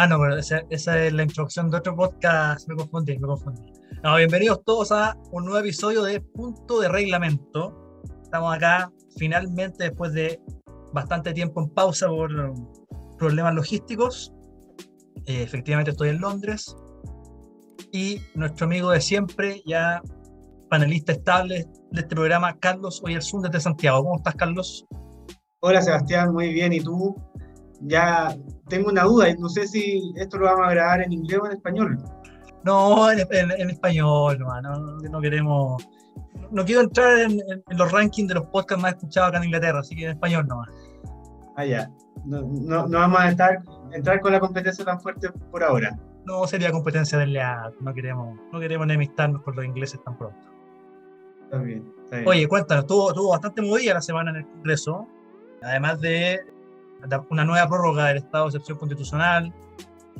Ah, no, pero esa, esa, es la introducción de otro podcast. Me confundí, me confundí. Bienvenidos todos a un nuevo episodio de Punto de Reglamento. Estamos acá finalmente después de bastante tiempo en pausa por problemas logísticos. Eh, efectivamente estoy en Londres. Y nuestro amigo de siempre, ya panelista estable de este programa, Carlos Oyersun desde Santiago. ¿Cómo estás, Carlos? Hola, Sebastián, muy bien. ¿Y tú? Ya tengo una duda, no sé si esto lo vamos a grabar en inglés o en español. No, en, español, no, no, no queremos no quiero entrar en, los rankings de los podcasts más escuchados acá en Inglaterra, así que en español no. Ah, ya. No, no, no vamos a estar, entrar con la competencia tan fuerte por ahora. No sería competencia desleal, no queremos, no queremos enemistarnos con los ingleses tan pronto. Está bien, está bien. Oye, cuéntanos, tuvo, tuvo bastante movida la semana en el Congreso, además de una nueva prórroga del estado de excepción constitucional,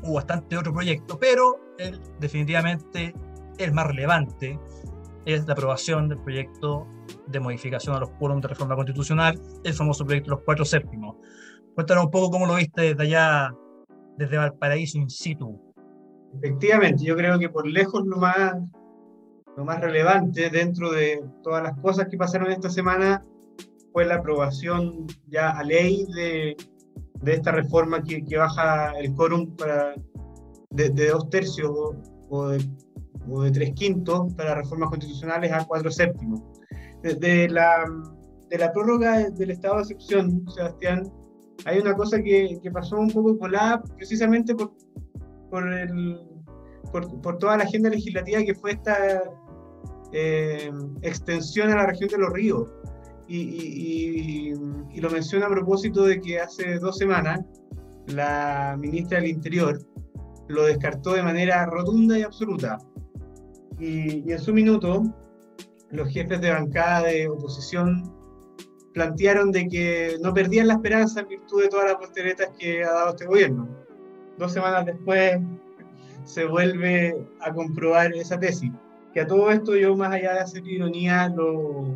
hubo bastante otro proyecto, pero el, definitivamente el más relevante es la aprobación del proyecto de modificación a los quórums de reforma constitucional, el famoso proyecto de los cuatro séptimos. Cuéntanos un poco cómo lo viste desde allá, desde Valparaíso in situ. Efectivamente, yo creo que por lejos lo más, lo más relevante dentro de todas las cosas que pasaron esta semana fue la aprobación ya a ley de, de esta reforma que, que, baja el quórum para de, dos tercios o, de tres quintos para reformas constitucionales a cuatro séptimos. De, la, de la prórroga del estado de excepción, Sebastián, hay una cosa que, que pasó un poco colada precisamente por, por, el, por, por, toda la agenda legislativa que fue esta eh, extensión a la región de los ríos. Y, y, y, lo menciono a propósito de que hace dos semanas la ministra del Interior lo descartó de manera rotunda y absoluta. Y, en su minuto, los jefes de bancada de oposición plantearon de que no perdían la esperanza en virtud de todas las posteretas que ha dado este gobierno. Dos semanas después se vuelve a comprobar esa tesis. Que a todo esto yo, más allá de hacer ironía, lo,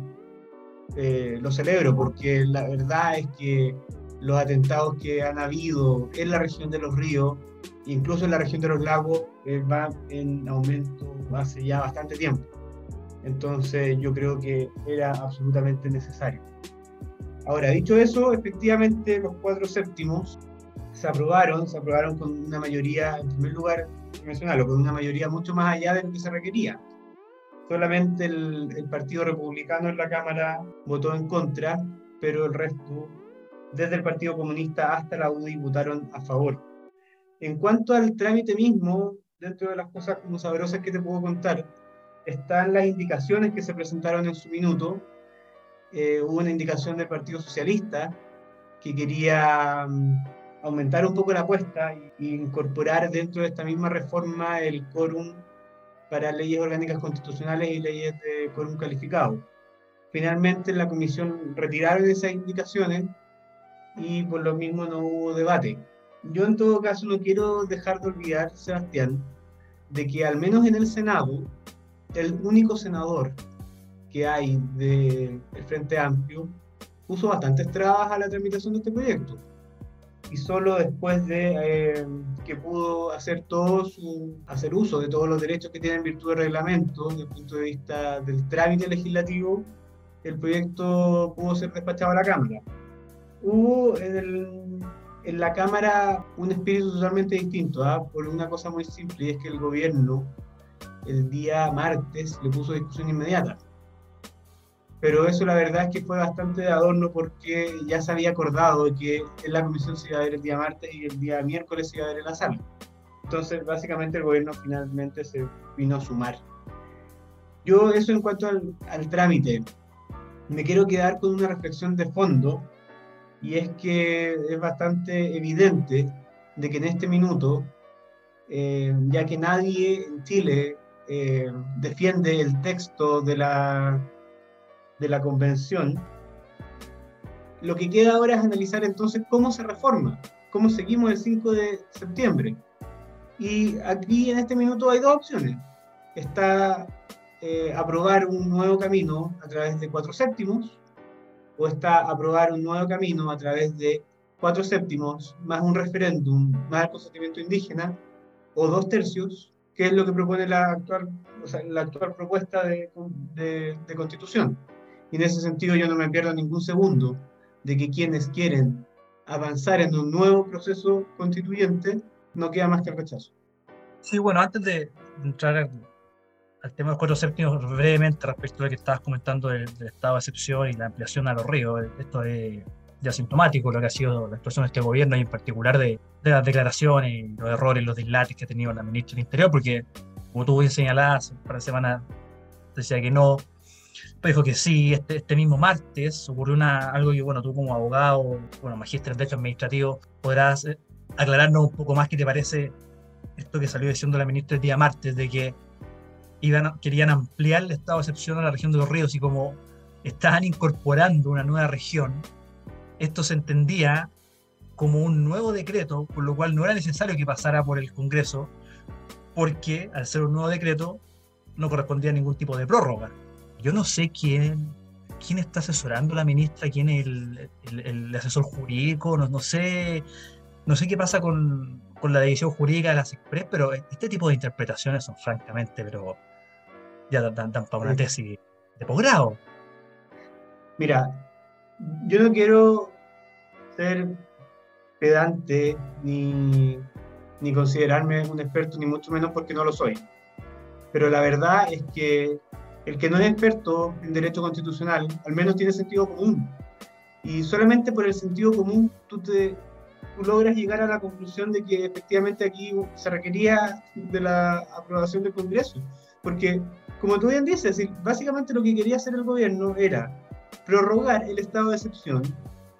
eh, lo celebro, porque la verdad es que los atentados que han habido en la región de los ríos incluso en la región de los lagos eh, va en aumento hace ya bastante tiempo. Entonces yo creo que era absolutamente necesario. Ahora, dicho eso, efectivamente los cuatro séptimos se aprobaron, se aprobaron con una mayoría, en primer lugar, mencionarlo, con una mayoría mucho más allá de lo que se requería. Solamente el, Partido Republicano en la Cámara votó en contra, pero el resto, desde el Partido Comunista hasta la UDI, votaron a favor. En cuanto al trámite mismo, dentro de las cosas como sabrosas que te puedo contar, están las indicaciones que se presentaron en su minuto. Eh, hubo una indicación del Partido Socialista que quería um, aumentar un poco la apuesta e incorporar dentro de esta misma reforma el quórum para leyes orgánicas constitucionales y leyes de quórum calificado. Finalmente en la comisión retiraron esas indicaciones y por lo mismo no hubo debate yo en todo caso no quiero dejar de olvidar, Sebastián, de que al menos en el Senado, el único senador que hay del Frente Amplio puso bastantes trabas a la tramitación de este proyecto. Y solo después de eh, que pudo hacer, todo su, hacer uso de todos los derechos que tiene en virtud del reglamento, desde el punto de vista del trámite legislativo, el proyecto pudo ser despachado a la Cámara. Hubo en, en la Cámara un espíritu totalmente distinto, ¿ah? por una cosa muy simple, y es que el gobierno el día martes le puso discusión inmediata pero eso la verdad es que fue bastante de adorno porque ya se había acordado que en la comisión se iba a ver el día martes y el día miércoles se iba a ver en la sala. Entonces, básicamente el gobierno finalmente se vino a sumar. Yo eso en cuanto al, trámite, me quiero quedar con una reflexión de fondo y es que es bastante evidente de que en este minuto, eh, ya que nadie en Chile eh, defiende el texto de la de la convención, lo que queda ahora es analizar entonces cómo se reforma, cómo seguimos el 5 de septiembre. Y aquí en este minuto hay dos opciones. Está eh, aprobar un nuevo camino a través de cuatro séptimos, o está aprobar un nuevo camino a través de cuatro séptimos, más un referéndum, más el consentimiento indígena, o dos tercios, que es lo que propone la actual, la actual propuesta de, de constitución. Y en ese sentido yo no me pierdo ningún segundo de que quienes quieren avanzar en un nuevo proceso constituyente no queda más que el rechazo. Sí, bueno, antes de entrar al, tema de los cuatro séptimos, brevemente respecto a lo que estabas comentando del, estado de excepción y la ampliación a los ríos, esto es ya sintomático lo que ha sido la actuación de este gobierno y en particular de, las declaraciones y los errores, los dislates que ha tenido la ministra del Interior, porque como tú bien señalabas, para semana decía que no, dijo que sí, este, este mismo martes ocurrió una, algo que, bueno, tú como abogado, bueno, magíster en Derecho Administrativo, podrás eh, aclararnos un poco más qué te parece esto que salió diciendo la ministra el día martes, de que iban, querían ampliar el estado de excepción a la región de los ríos y como estaban incorporando una nueva región, esto se entendía como un nuevo decreto, por lo cual no era necesario que pasara por el Congreso, porque al ser un nuevo decreto no correspondía a ningún tipo de prórroga yo no sé quién, quién está asesorando a la ministra, quién es el, asesor jurídico, no, no, sé, no sé qué pasa con, la división jurídica de las Express, pero este tipo de interpretaciones son francamente, pero ya dan, para una tesis de posgrado. Mira, yo no quiero ser pedante ni, ni considerarme un experto, ni mucho menos porque no lo soy. Pero la verdad es que el que no es experto en derecho constitucional, al menos tiene sentido común. Y solamente por el sentido común tú, te, logras llegar a la conclusión de que efectivamente aquí se requería de la aprobación del Congreso. Porque, como tú bien dices, básicamente lo que quería hacer el gobierno era prorrogar el estado de excepción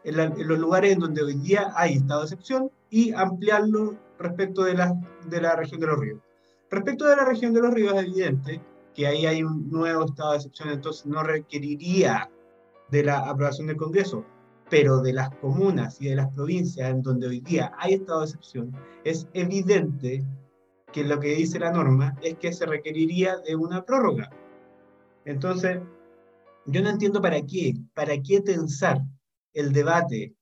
en, los lugares en donde hoy día hay estado de excepción y ampliarlo respecto de la, de la región de los ríos. Respecto de la región de los ríos, es evidente que ahí hay un nuevo estado de excepción, entonces no requeriría de la aprobación del Congreso, pero de las comunas y de las provincias en donde hoy día hay estado de excepción, es evidente que lo que dice la norma es que se requeriría de una prórroga. Entonces, yo no entiendo para qué, para qué tensar el debate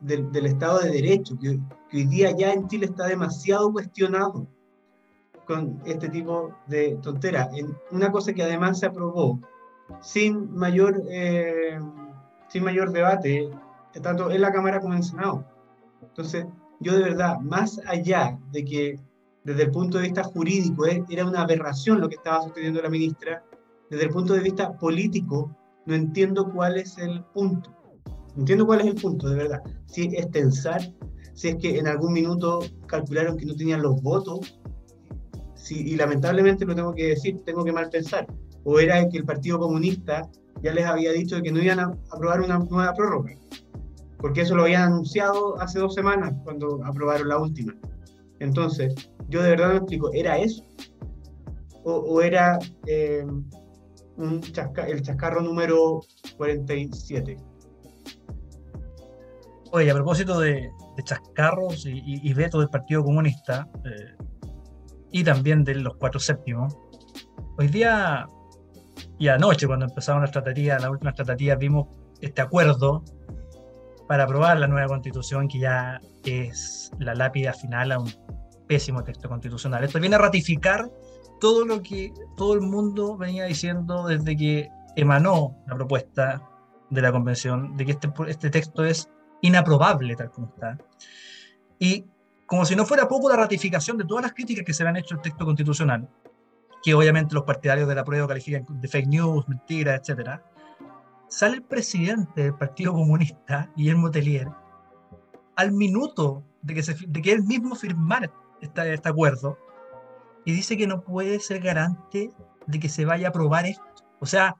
del, Estado de Derecho, que, que hoy día ya en Chile está demasiado cuestionado con este tipo de tonteras. Una cosa que además se aprobó sin mayor, eh, sin mayor debate, tanto en la Cámara como en el Senado. Entonces, yo de verdad, más allá de que desde el punto de vista jurídico eh, era una aberración lo que estaba sosteniendo la ministra, desde el punto de vista político, no entiendo cuál es el punto. No entiendo cuál es el punto, de verdad. Si es tensar, si es que en algún minuto calcularon que no tenían los votos y lamentablemente lo tengo que decir, tengo que mal pensar, o era que el Partido Comunista ya les había dicho que no iban a aprobar una nueva prórroga, porque eso lo habían anunciado hace dos semanas cuando aprobaron la última. Entonces, yo de verdad no explico, ¿era eso? ¿O, era eh, un el chascarro número 47? Oye, a propósito de, chascarros y, y, veto del Partido Comunista, eh, y también de los cuatro séptimos. Hoy día y anoche, cuando empezaron las tratativas, las últimas tratativas, vimos este acuerdo para aprobar la nueva constitución que ya es la lápida final a un pésimo texto constitucional. Esto viene a ratificar todo lo que todo el mundo venía diciendo desde que emanó la propuesta de la convención, de que este, este texto es inaprobable tal como está. Y como si no fuera poco la ratificación de todas las críticas que se le han hecho al texto constitucional, que obviamente los partidarios de la prueba califican de fake news, mentiras, etc., sale el presidente del Partido Comunista, Guillermo Tellier, al minuto de que, se, de que él mismo firmara este, este acuerdo, y dice que no puede ser garante de que se vaya a aprobar esto. O sea,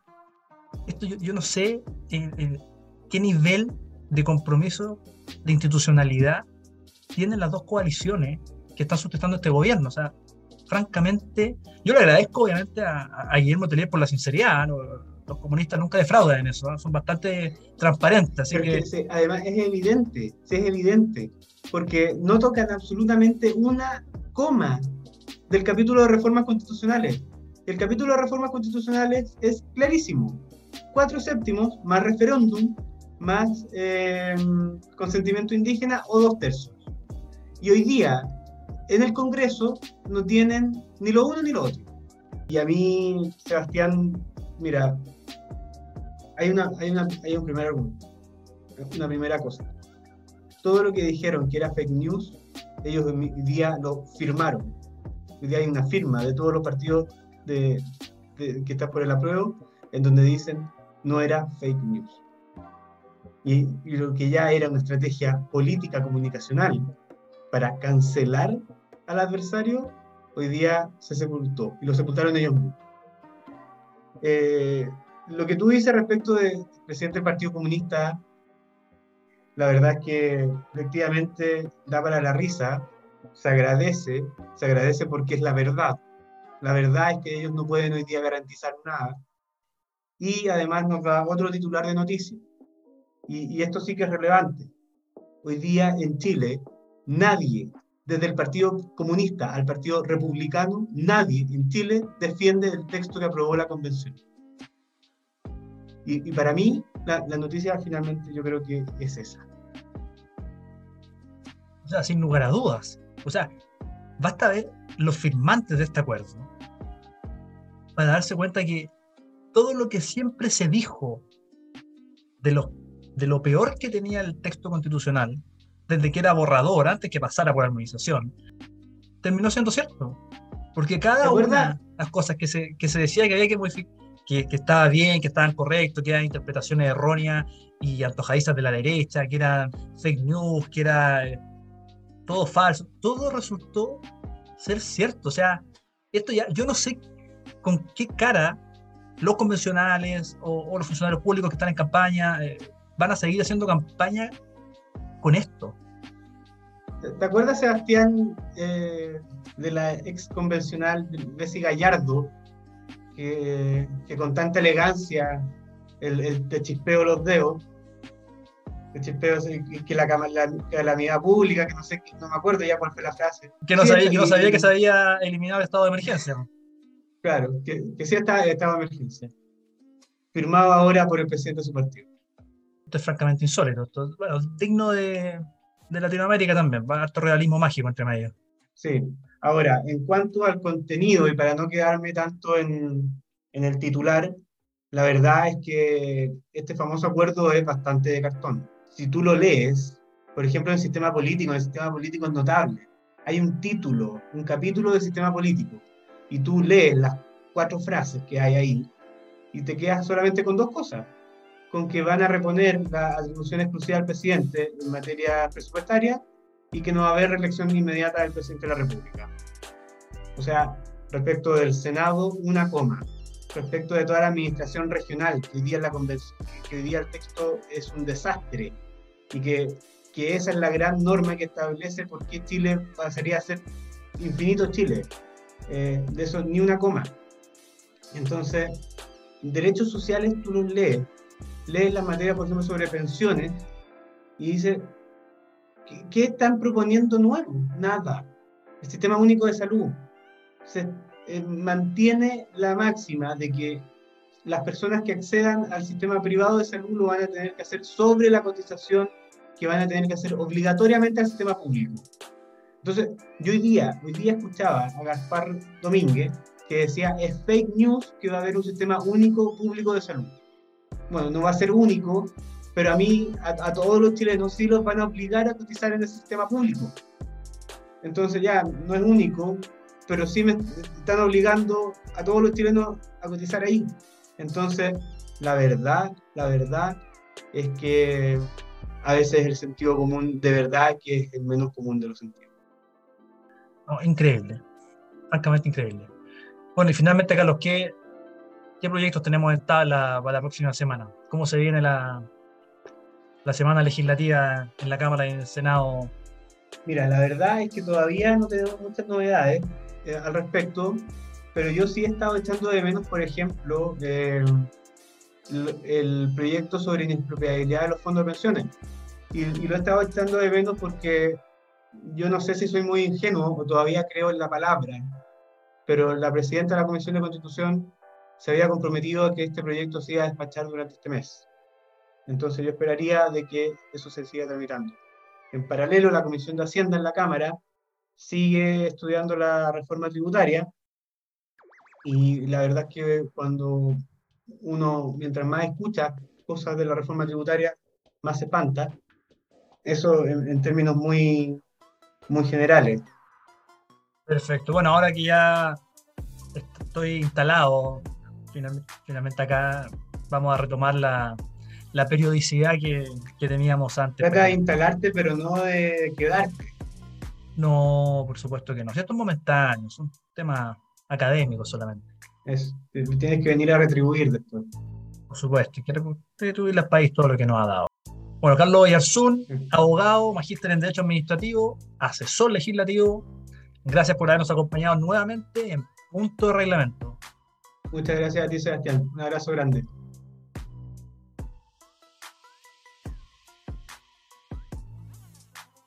esto yo, no sé en, qué nivel de compromiso de institucionalidad tienen las dos coaliciones que están sustentando este gobierno. O sea, francamente, yo le agradezco obviamente a, Guillermo Tellier por la sinceridad. Los comunistas nunca defraudan en eso, son bastante transparentes. Así que... además es evidente, es evidente, porque no tocan absolutamente una coma del capítulo de reformas constitucionales. El capítulo de reformas constitucionales es clarísimo. Cuatro séptimos más referéndum más eh, consentimiento indígena o dos tercios. Y hoy día en el Congreso no tienen ni lo uno ni lo otro. Y a mí, Sebastián, mira, hay, una, hay, una, hay un primer una primera cosa. Todo lo que dijeron que era fake news, ellos hoy día lo firmaron. Hoy día hay una firma de todos los partidos que están por el apruebo, en donde dicen no era fake news. Y, lo que ya era una estrategia política comunicacional para cancelar al adversario, hoy día se sepultó y lo sepultaron ellos mismos. Eh, lo que tú dices respecto del presidente del Partido Comunista, la verdad es que efectivamente da para la risa, se agradece, se agradece porque es la verdad. La verdad es que ellos no pueden hoy día garantizar nada. Y además nos da otro titular de noticias. Y, y esto sí que es relevante. Hoy día en Chile nadie, desde el Partido Comunista al Partido Republicano, nadie en Chile defiende el texto que aprobó la convención. Y, para mí, la, noticia finalmente yo creo que es esa. O sea, sin lugar a dudas. O sea, basta ver los firmantes de este acuerdo para darse cuenta que todo lo que siempre se dijo de lo, de lo peor que tenía el texto constitucional, desde que era borrador, antes que pasara por armonización, terminó siendo cierto. Porque cada una de las cosas que se, que se decía que había que modificar, que, que, estaba bien, que estaban correctos, que eran interpretaciones erróneas y antojadizas de la derecha, que eran fake news, que era eh, todo falso, todo resultó ser cierto. O sea, esto ya, yo no sé con qué cara los convencionales o, los funcionarios públicos que están en campaña eh, van a seguir haciendo campaña con esto. ¿Te acuerdas, Sebastián, eh, de la ex convencional Bessie Gallardo, que, con tanta elegancia el, te chispeo los dedos, te chispeo que la, la, la unidad pública, que no sé, no me acuerdo ya cuál fue la frase. Que no, sabía, que no sabía que se había eliminado el estado de emergencia. Claro, que, que sí está el estado de emergencia. Firmado ahora por el presidente de su partido es francamente insólito. bueno, digno de, de Latinoamérica también, va harto realismo mágico entre medio. Sí, ahora, en cuanto al contenido, y para no quedarme tanto en, en el titular, la verdad es que este famoso acuerdo es bastante de cartón. Si tú lo lees, por ejemplo, en el sistema político, el sistema político es notable. Hay un título, un capítulo del sistema político, y tú lees las cuatro frases que hay ahí, y te quedas solamente con dos cosas con que van a reponer la atribución exclusiva al presidente en materia presupuestaria y que no va a haber reelección inmediata del presidente de la República. O sea, respecto del Senado, una coma. Respecto de toda la administración regional, que hoy día, la que hoy día el texto es un desastre y que, que esa es la gran norma que establece por qué Chile pasaría a ser infinito Chile. Eh, de eso ni una coma. Entonces, derechos sociales tú los lees lee la materia, por ejemplo, sobre pensiones y dice, ¿qué, están proponiendo nuevo? Nada. El sistema único de salud se eh, mantiene la máxima de que las personas que accedan al sistema privado de salud lo van a tener que hacer sobre la cotización que van a tener que hacer obligatoriamente al sistema público. Entonces, yo hoy día, hoy día escuchaba a Gaspar Domínguez que decía, es fake news que va a haber un sistema único público de salud. Bueno, no va a ser único, pero a mí, a, todos los chilenos sí los van a obligar a cotizar en el sistema público. Entonces ya no es único, pero sí me están obligando a todos los chilenos a cotizar ahí. Entonces, la verdad, la verdad es que a veces el sentido común de verdad que es el menos común de los sentidos. increíble, francamente increíble. Bueno, y finalmente, Carlos, ¿qué, qué proyectos tenemos en tabla para la próxima semana? ¿Cómo se viene la, la semana legislativa en la Cámara y en el Senado? Mira, la verdad es que todavía no tenemos muchas novedades eh, al respecto, pero yo sí he estado echando de menos, por ejemplo, eh, el, proyecto sobre inexpropiabilidad de los fondos de pensiones. Y, lo he estado echando de menos porque yo no sé si soy muy ingenuo o todavía creo en la palabra, pero la presidenta de la Comisión de Constitución se había comprometido a que este proyecto se iba a despachar durante este mes. Entonces yo esperaría de que eso se siga tramitando. En paralelo, la Comisión de Hacienda en la Cámara sigue estudiando la reforma tributaria y la verdad es que cuando uno, mientras más escucha cosas de la reforma tributaria, más se espanta. Eso en, términos muy, muy generales. Perfecto. Bueno, ahora que ya estoy instalado finalmente, acá, vamos a retomar la, la periodicidad que, que, teníamos antes. Trata de instalarte, pero no de quedarte. No, por supuesto que no. Esto es momentáneo, es un tema académico solamente. Es, tienes que venir a retribuir después. Por supuesto, hay que retribuirle al país todo lo que nos ha dado. Bueno, Carlos Oyarzún, abogado, magíster en Derecho Administrativo, asesor legislativo. Gracias por habernos acompañado nuevamente en Punto de Reglamento. Muchas gracias a ti, Sebastián. Un abrazo grande.